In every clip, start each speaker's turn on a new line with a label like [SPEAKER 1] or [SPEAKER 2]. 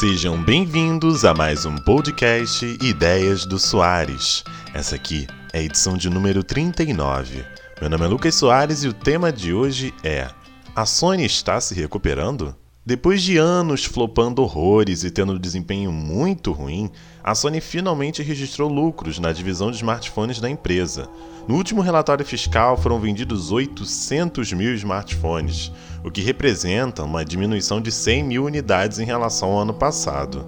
[SPEAKER 1] Sejam bem-vindos a mais um podcast Ideias do Soares. Essa aqui é a edição de número 39. Meu nome é Lucas Soares e o tema de hoje é: A Sony está se recuperando? Depois de anos flopando horrores e tendo um desempenho muito ruim, a Sony finalmente registrou lucros na divisão de smartphones da empresa. No último relatório fiscal foram vendidos 800 mil smartphones, o que representa uma diminuição de 100 mil unidades em relação ao ano passado.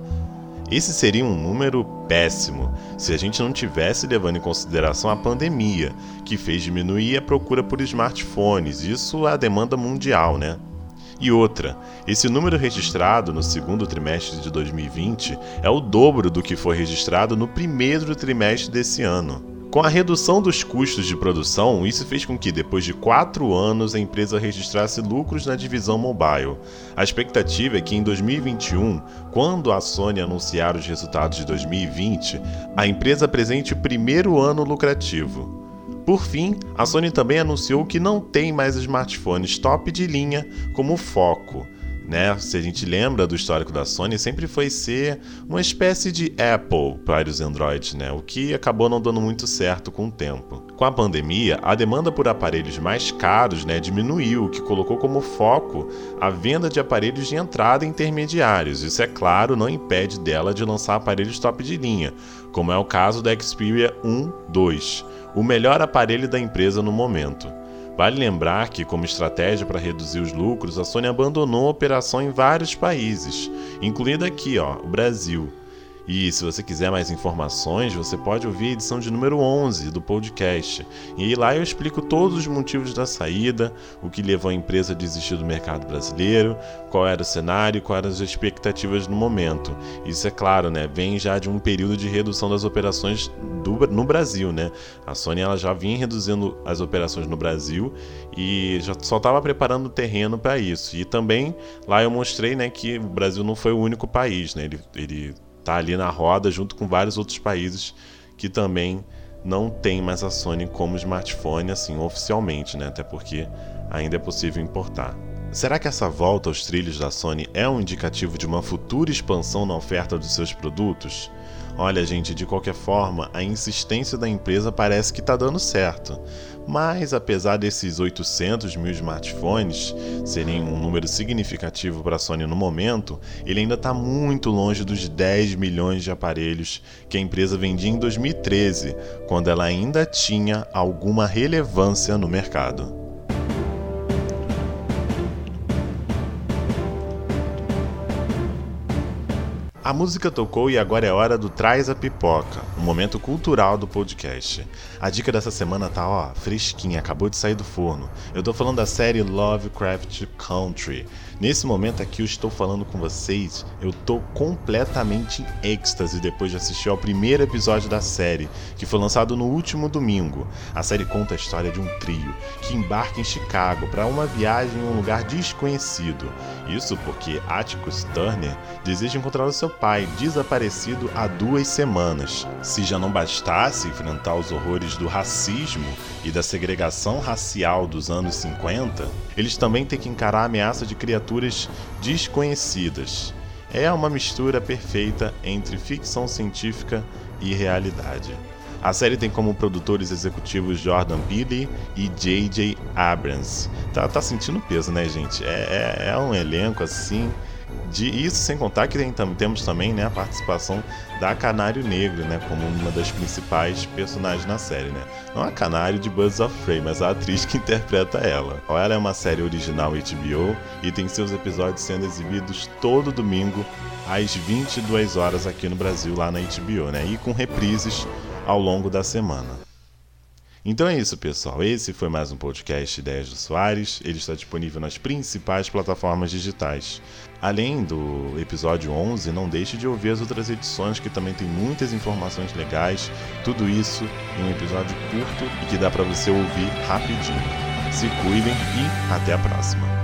[SPEAKER 1] Esse seria um número péssimo se a gente não tivesse levando em consideração a pandemia, que fez diminuir a procura por smartphones, isso a demanda mundial, né? E outra, esse número registrado no segundo trimestre de 2020 é o dobro do que foi registrado no primeiro trimestre desse ano. Com a redução dos custos de produção, isso fez com que, depois de quatro anos, a empresa registrasse lucros na divisão mobile. A expectativa é que em 2021, quando a Sony anunciar os resultados de 2020, a empresa apresente o primeiro ano lucrativo. Por fim, a Sony também anunciou que não tem mais smartphones top de linha como foco. Né? Se a gente lembra do histórico da Sony, sempre foi ser uma espécie de Apple para os Androids, né? o que acabou não dando muito certo com o tempo. Com a pandemia, a demanda por aparelhos mais caros né, diminuiu, o que colocou como foco a venda de aparelhos de entrada intermediários. Isso, é claro, não impede dela de lançar aparelhos top de linha, como é o caso da Xperia 1 2 o melhor aparelho da empresa no momento. Vale lembrar que, como estratégia para reduzir os lucros, a Sony abandonou a operação em vários países, incluindo aqui, ó, o Brasil. E se você quiser mais informações, você pode ouvir a edição de número 11 do podcast. E lá eu explico todos os motivos da saída, o que levou a empresa a desistir do mercado brasileiro, qual era o cenário quais eram as expectativas no momento. Isso é claro, né? Vem já de um período de redução das operações do, no Brasil, né? A Sony ela já vinha reduzindo as operações no Brasil e já só estava preparando o terreno para isso. E também lá eu mostrei, né, que o Brasil não foi o único país, né? Ele, ele tá ali na roda junto com vários outros países que também não tem mais a Sony como smartphone assim oficialmente, né? Até porque ainda é possível importar. Será que essa volta aos trilhos da Sony é um indicativo de uma futura expansão na oferta dos seus produtos? Olha, gente, de qualquer forma, a insistência da empresa parece que está dando certo. Mas, apesar desses 800 mil smartphones serem um número significativo para a Sony no momento, ele ainda está muito longe dos 10 milhões de aparelhos que a empresa vendia em 2013, quando ela ainda tinha alguma relevância no mercado. A música tocou e agora é hora do Traz a Pipoca, um momento cultural do podcast. A dica dessa semana tá, ó, fresquinha, acabou de sair do forno. Eu tô falando da série Lovecraft Country. Nesse momento aqui eu estou falando com vocês, eu tô completamente em êxtase depois de assistir ao primeiro episódio da série, que foi lançado no último domingo. A série conta a história de um trio que embarca em Chicago para uma viagem em um lugar desconhecido. Isso porque Atticus Turner deseja encontrar o seu pai, desaparecido há duas semanas. Se já não bastasse enfrentar os horrores do racismo e da segregação racial dos anos 50, eles também têm que encarar a ameaça de criaturas desconhecidas. É uma mistura perfeita entre ficção científica e realidade. A série tem como produtores executivos Jordan Peele e J.J. Abrams. Tá, tá sentindo peso, né, gente? É, é, é um elenco assim de isso sem contar que tem, temos também né, a participação da Canário Negro, né, como uma das principais personagens na série, né? Não a Canário de Buzz of mas a atriz que interpreta ela. Ela é uma série original HBO e tem seus episódios sendo exibidos todo domingo às 22 horas aqui no Brasil, lá na HBO, né? E com reprises ao longo da semana. Então é isso, pessoal. Esse foi mais um podcast Ideias do Soares. Ele está disponível nas principais plataformas digitais. Além do episódio 11, não deixe de ouvir as outras edições que também tem muitas informações legais. Tudo isso em um episódio curto e que dá para você ouvir rapidinho. Se cuidem e até a próxima.